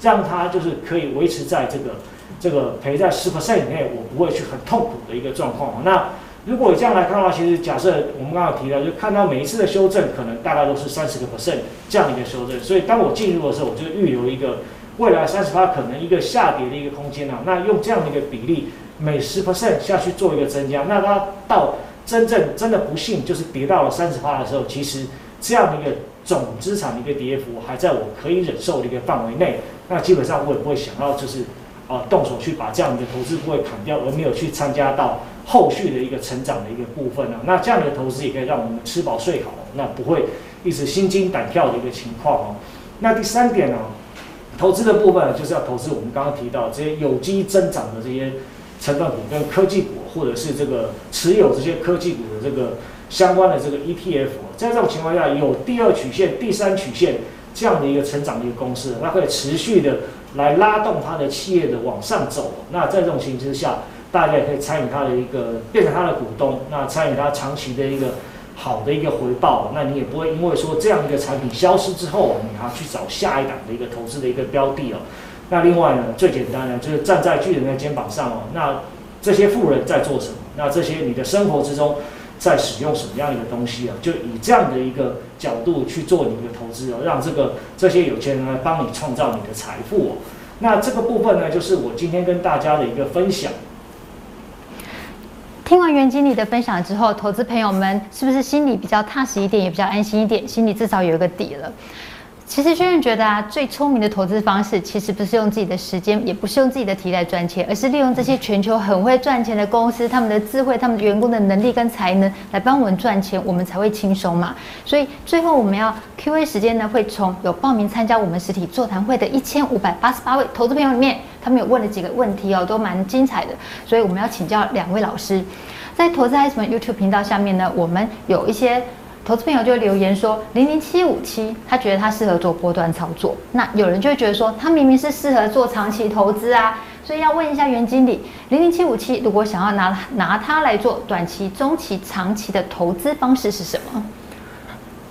C: 让它就是可以维持在这个这个赔在十 percent 以内，我不会去很痛苦的一个状况。那如果这样来看的话，其实假设我们刚刚提到，就看到每一次的修正，可能大概都是三十个 percent 这样的一个修正，所以当我进入的时候，我就预留一个未来三十趴可能一个下跌的一个空间啊，那用这样的一个比例。每十 percent 下去做一个增加，那它到真正真的不幸就是跌到了三十趴的时候，其实这样的一个总资产的一个跌幅还在我可以忍受的一个范围内，那基本上我也不会想要就是啊动手去把这样的投资部位砍掉，而没有去参加到后续的一个成长的一个部分呢。那这样的投资也可以让我们吃饱睡好，那不会一直心惊胆跳的一个情况哦。那第三点呢，投资的部分就是要投资我们刚刚提到这些有机增长的这些。成分股跟科技股，或者是这个持有这些科技股的这个相关的这个 ETF，在这种情况下，有第二曲线、第三曲线这样的一个成长的一个公司，那可以持续的来拉动它的企业的往上走。那在这种情形之下，大家也可以参与它的一个变成它的股东，那参与它长期的一个好的一个回报。那你也不会因为说这样一个产品消失之后，你还要去找下一档的一个投资的一个标的哦。那另外呢，最简单呢就是站在巨人的肩膀上哦。那这些富人在做什么？那这些你的生活之中在使用什么样的一个东西啊？就以这样的一个角度去做你的投资哦，让这个这些有钱人来帮你创造你的财富哦。那这个部分呢，就是我今天跟大家的一个分享。
A: 听完袁经理的分享之后，投资朋友们是不是心里比较踏实一点，也比较安心一点？心里至少有一个底了。其实，轩轩觉得啊，最聪明的投资方式，其实不是用自己的时间，也不是用自己的体力来赚钱，而是利用这些全球很会赚钱的公司，他们的智慧，他们员工的能力跟才能来帮我们赚钱，我们才会轻松嘛。所以最后我们要 Q&A 时间呢，会从有报名参加我们实体座谈会的一千五百八十八位投资朋友里面，他们有问了几个问题哦，都蛮精彩的，所以我们要请教两位老师，在投资嗨什么 YouTube 频道下面呢，我们有一些。投资朋友就留言说，零零七五七，他觉得他适合做波段操作。那有人就会觉得说，他明明是适合做长期投资啊，所以要问一下袁经理，零零七五七如果想要拿拿它来做短期、中期、长期的投资方式是什么？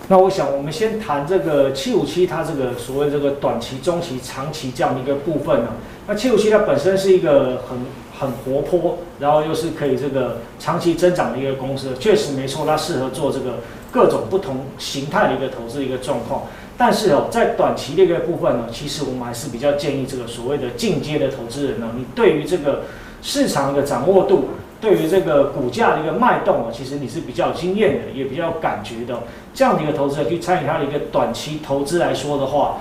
C: 那我想，我们先谈这个七五七，它这个所谓这个短期、中期、长期这样的一个部分呢。那七五七它本身是一个很很活泼，然后又是可以这个长期增长的一个公司，确实没错，它适合做这个。各种不同形态的一个投资一个状况，但是哦，在短期的一个部分呢，其实我们还是比较建议这个所谓的进阶的投资人呢，你对于这个市场的掌握度，对于这个股价的一个脉动啊，其实你是比较有经验的，也比较有感觉的。这样的一个投资人去参与他的一个短期投资来说的话，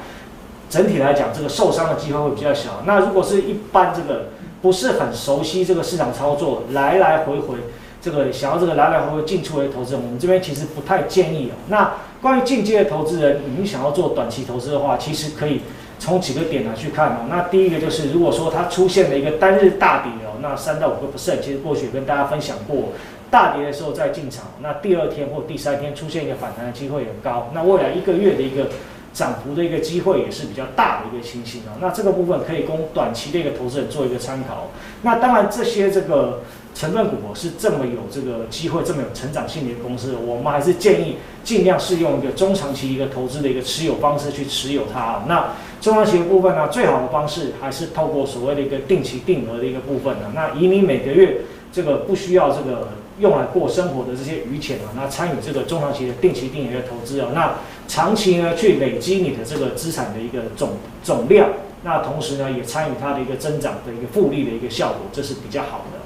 C: 整体来讲，这个受伤的机会会比较小。那如果是一般这个不是很熟悉这个市场操作，来来回回。这个想要这个来来回回进出的投资人，我们这边其实不太建议哦。那关于进阶的投资人，你想要做短期投资的话，其实可以从几个点来去看哦。那第一个就是，如果说它出现了一个单日大跌哦，那三到五个 percent，其实过去也跟大家分享过，大跌的时候再进场，那第二天或第三天出现一个反弹的机会很高。那未来一个月的一个涨幅的一个机会也是比较大的一个情形啊。那这个部分可以供短期的一个投资人做一个参考。那当然这些这个。成分股是这么有这个机会，这么有成长性的一个公司，我们还是建议尽量是用一个中长期一个投资的一个持有方式去持有它。那中长期的部分呢，最好的方式还是透过所谓的一个定期定额的一个部分呢。那以你每个月这个不需要这个用来过生活的这些余钱啊，那参与这个中长期的定期定额的投资啊，那长期呢去累积你的这个资产的一个总总量，那同时呢也参与它的一个增长的一个复利的一个效果，这是比较好的。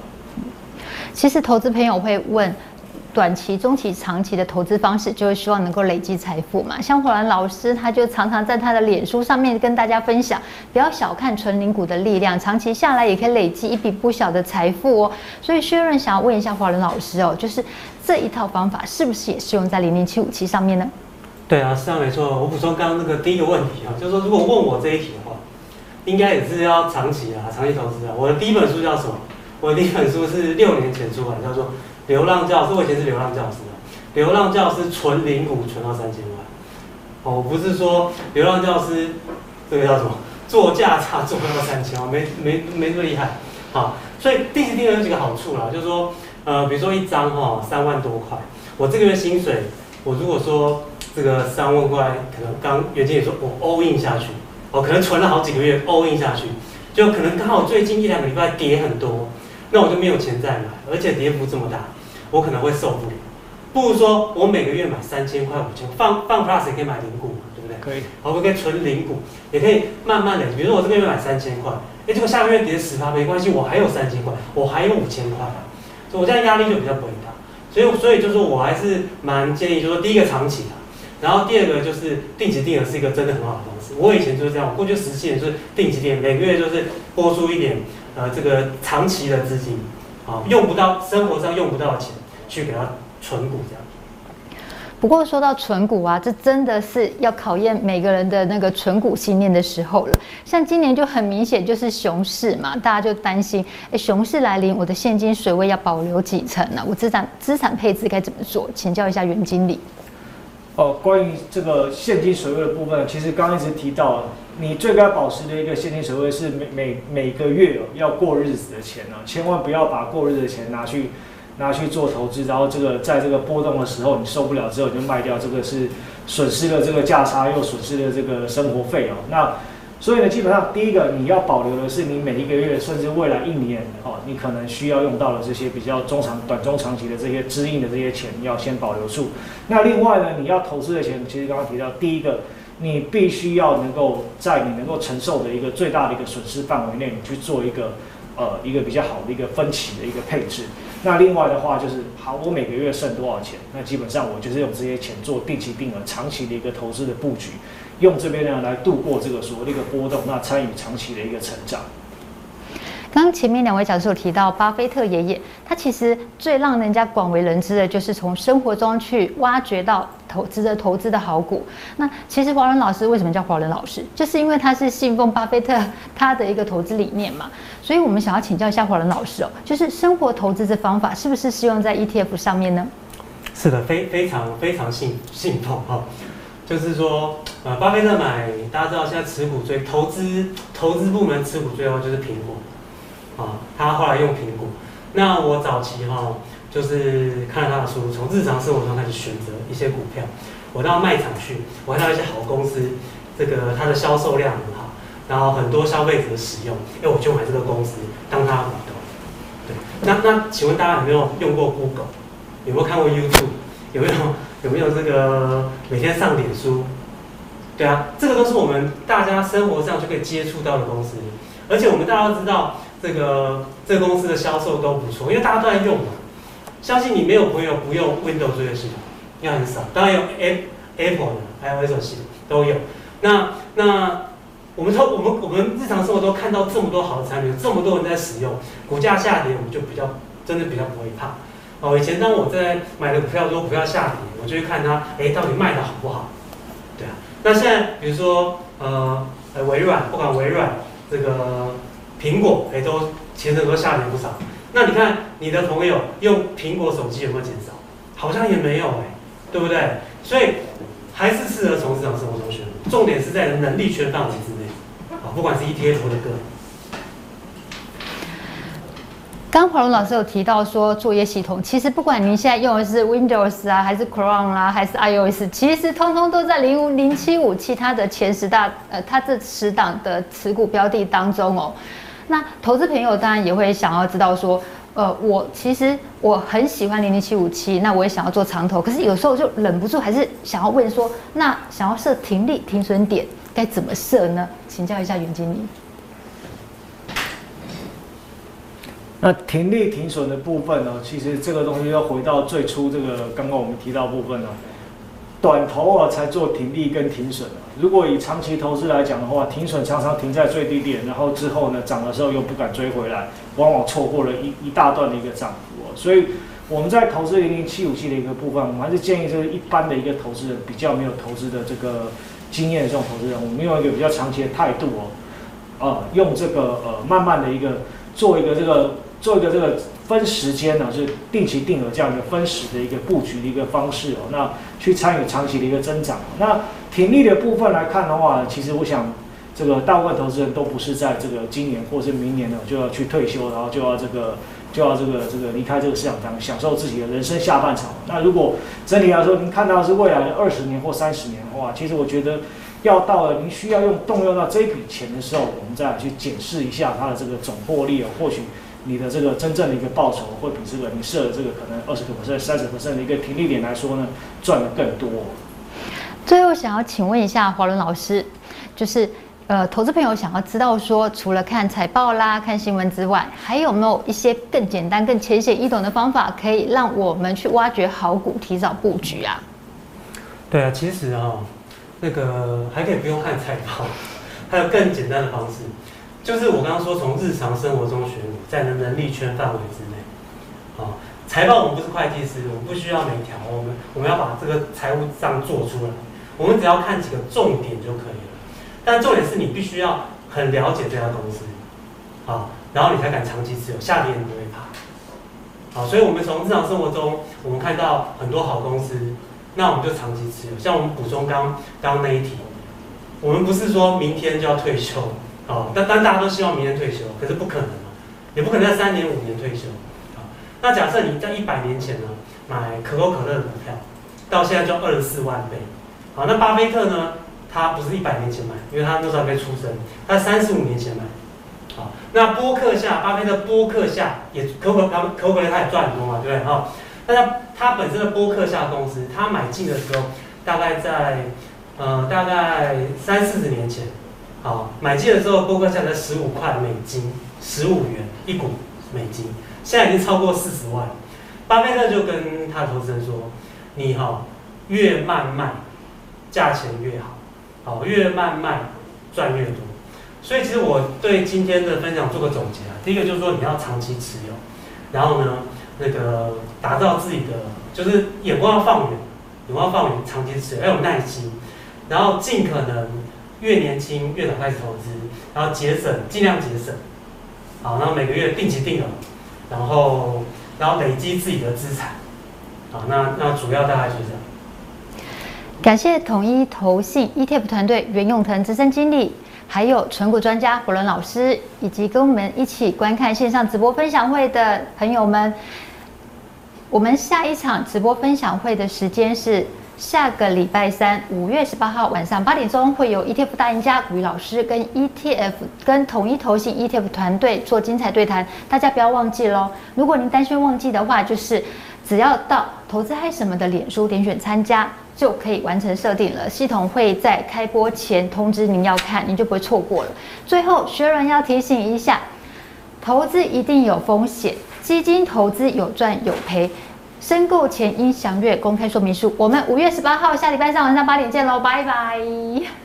A: 其实投资朋友会问，短期、中期、长期的投资方式，就是希望能够累积财富嘛。像火兰老师，他就常常在他的脸书上面跟大家分享，不要小看纯零股的力量，长期下来也可以累积一笔不小的财富哦。所以薛润想要问一下华伦老师哦，就是这一套方法是不是也适用在零零七五七上面呢？
B: 对啊，是啊，没错。我补充刚刚那个第一个问题啊，就是说如果问我这一题的话，应该也是要长期啊，长期投资啊。我的第一本书叫什么？我第一本书是六年前出版，叫做《流浪教师》。我以前是流浪教师啊，《流浪教师》存零股存到三千万。哦，不是说流浪教师这个叫什么做价差做到三千万，没没没这么厉害。好，所以定期定额有几个好处啦，就是说，呃，比如说一张哈三万多块，我这个月薪水，我如果说这个三万块，可能刚袁经理说我 all in 下去，我可能存了好几个月 all in 下去，就可能刚好最近一两个礼拜跌很多。那我就没有钱再买，而且跌幅这么大，我可能会受不了。不如说我每个月买三千块、五千，放放 plus 也可以买零股嘛，对不对？可以。我们可以存零股，也可以慢慢的。比如说我这个月买三千块，哎，结果下个月跌十趴没关系，我还有三千块，我还有五千块，所以我这样压力就比较不会大。所以所以就是说我还是蛮建议，就是说第一个长期的，然后第二个就是定期定额是一个真的很好的方式。我以前就是这样，我过去十七年就是定期定额，每个月就是拨出一点。呃，这个长期的资金，啊，用不到生活上用不到的钱，去给它存股这样。
A: 不过说到存股啊，这真的是要考验每个人的那个存股信念的时候了。像今年就很明显就是熊市嘛，大家就担心，哎，熊市来临，我的现金水位要保留几成呢？我资产资产配置该怎么做？请教一下袁经理。
C: 哦，关于这个现金水位的部分，其实刚一直提到，你最该保持的一个现金水位是每每每个月哦要过日子的钱呢，千万不要把过日子的钱拿去拿去做投资，然后这个在这个波动的时候你受不了之后你就卖掉，这个是损失了这个价差，又损失了这个生活费哦。那所以呢，基本上第一个你要保留的是你每一个月，甚至未来一年哦，你可能需要用到的这些比较中长、短中长期的这些支应的这些钱，要先保留住。那另外呢，你要投资的钱，其实刚刚提到，第一个，你必须要能够在你能够承受的一个最大的一个损失范围内，你去做一个呃一个比较好的一个分期的一个配置。那另外的话就是，好，我每个月剩多少钱？那基本上我就是用这些钱做定期定额、长期的一个投资的布局。用这边呢来度过这个所谓的一个波动，那参与长期的一个成长。
A: 刚刚前面两位讲师有提到，巴菲特爷爷，他其实最让人家广为人知的就是从生活中去挖掘到投资的投资的好股。那其实华伦老师为什么叫华伦老师？就是因为他是信奉巴菲特他的一个投资理念嘛。所以我们想要请教一下华伦老师哦，就是生活投资这方法是不是适用在 ETF 上面呢？
B: 是的，非非常非常信信奉哈。就是说，呃，巴菲特买，大家知道现在持股最投资投资部门持股最多就是苹果，啊，他后来用苹果。那我早期哈，就是看了他的书，从日常生活中开始选择一些股票。我到卖场去，我看到一些好公司，这个它的销售量很好，然后很多消费者使用，哎，我就买这个公司当他股东。对，那那请问大家有没有用过 Google？有没有看过 YouTube？有没有？有没有这个每天上脸书？对啊，这个都是我们大家生活上就可以接触到的公司，而且我们大家都知道，这个这个公司的销售都不错，因为大家都在用嘛。相信你没有朋友不用 Windows 这个系统，应该很少。当然有 Apple 的 iOS 系统都有。那那我们都我们我们日常生活都看到这么多好的产品，这么多人在使用，股价下跌我们就比较真的比较不会怕。哦，以前当我在买的股票，如果股票下跌，我就去看它，哎，到底卖的好不好？那现在比如说，呃，微软，不管微软这个苹果，也，都其实都下跌不少。那你看你的朋友用苹果手机有没有减少？好像也没有，哎，对不对？所以还是适合从日常生活中选，重点是在能力圈范围之内，啊，不管是 ETF 或者个人。
A: 刚华龙老师有提到说，作业系统其实不管您现在用的是 Windows 啊，还是 Chrome 啦、啊，还是 iOS，其实通通都在零五零七五其他的前十大呃，它这十档的持股标的当中哦。那投资朋友当然也会想要知道说，呃，我其实我很喜欢零零七五七，那我也想要做长投，可是有时候就忍不住还是想要问说，那想要设停利停损点该怎么设呢？请教一下袁经理。
C: 那停利停损的部分呢？其实这个东西要回到最初这个刚刚我们提到部分呢，短投啊才做停利跟停损。如果以长期投资来讲的话，停损常常停在最低点，然后之后呢涨的时候又不敢追回来，往往错过了一一大段的一个涨幅哦。所以我们在投资零零七五七的一个部分，我们还是建议就是一般的一个投资人比较没有投资的这个经验的这种投资人，我们用一个比较长期的态度哦，呃，用这个呃慢慢的一个做一个这个。做一个这个分时间呢，就是定期定额这样一个分时的一个布局的一个方式哦，那去参与长期的一个增长。那停利的部分来看的话，其实我想这个大部分投资人都不是在这个今年或是明年呢就要去退休，然后就要这个就要这个这个离开这个市场上，享受自己的人生下半场。那如果整体来说，您看到是未来的二十年或三十年的话，其实我觉得要到了您需要用动用到这笔钱的时候，我们再来去检视一下它的这个总获利啊，或许。你的这个真正的一个报酬，会比这个你设的这个可能二十个 percent、三十 percent 的一个停利点来说呢，赚的更多。
A: 最后想要请问一下华伦老师，就是呃，投资朋友想要知道说，除了看财报啦、看新闻之外，还有没有一些更简单、更浅显易懂的方法，可以让我们去挖掘好股、提早布局啊？
B: 对啊，其实啊、哦，那个还可以不用看财报，还有更简单的方式。就是我刚刚说，从日常生活中选股，在能能力圈范围之内，啊，财报我们不是会计师，我们不需要每条，我们我们要把这个财务账做出来，我们只要看几个重点就可以了。但重点是你必须要很了解这家公司，啊，然后你才敢长期持有，下跌你不会怕，啊，所以我们从日常生活中，我们看到很多好公司，那我们就长期持有。像我们补充刚刚那一题，我们不是说明天就要退休。哦，但但大家都希望明年退休，可是不可能嘛，也不可能在三年五年退休。啊，那假设你在一百年前呢，买可口可乐的股票，到现在就二十四万倍。好，那巴菲特呢，他不是一百年前买，因为他那时候还没出生，他三十五年前买。好，那波克夏，巴菲特波克夏也可口可可口可乐他也赚很多嘛，对不对？哈，那他他本身的波克夏公司，他买进的时候，大概在呃大概三四十年前。好，买进的时候，波克夏才十五块美金，十五元一股美金，现在已经超过四十万。巴菲特就跟他的投资人说：“你哈越慢卖，价钱越好，好越慢卖赚越多。”所以其实我对今天的分享做个总结啊，第一个就是说你要长期持有，然后呢，那个打造自己的就是眼光要放远，眼光放远，长期持有要有耐心，然后尽可能。越年轻越早开始投资，然后节省，尽量节省，好，然后每个月定期定额，然后然后累积自己的资产，好，那那主要大概就是这样。
A: 感谢统一投信 ETF 团队袁永腾资深经理，还有存股专家华伦老师，以及跟我们一起观看线上直播分享会的朋友们。我们下一场直播分享会的时间是。下个礼拜三，五月十八号晚上八点钟，会有 ETF 大赢家古雨老师跟 ETF 跟统一投信 ETF 团队做精彩对谈，大家不要忘记喽。如果您担心忘记的话，就是只要到投资嗨什么的脸书点选参加，就可以完成设定了。系统会在开播前通知您要看，您就不会错过了。最后，学人要提醒一下，投资一定有风险，基金投资有赚有赔。申购前应详阅公开说明书。我们五月十八号下礼拜三晚上八点见喽，拜拜。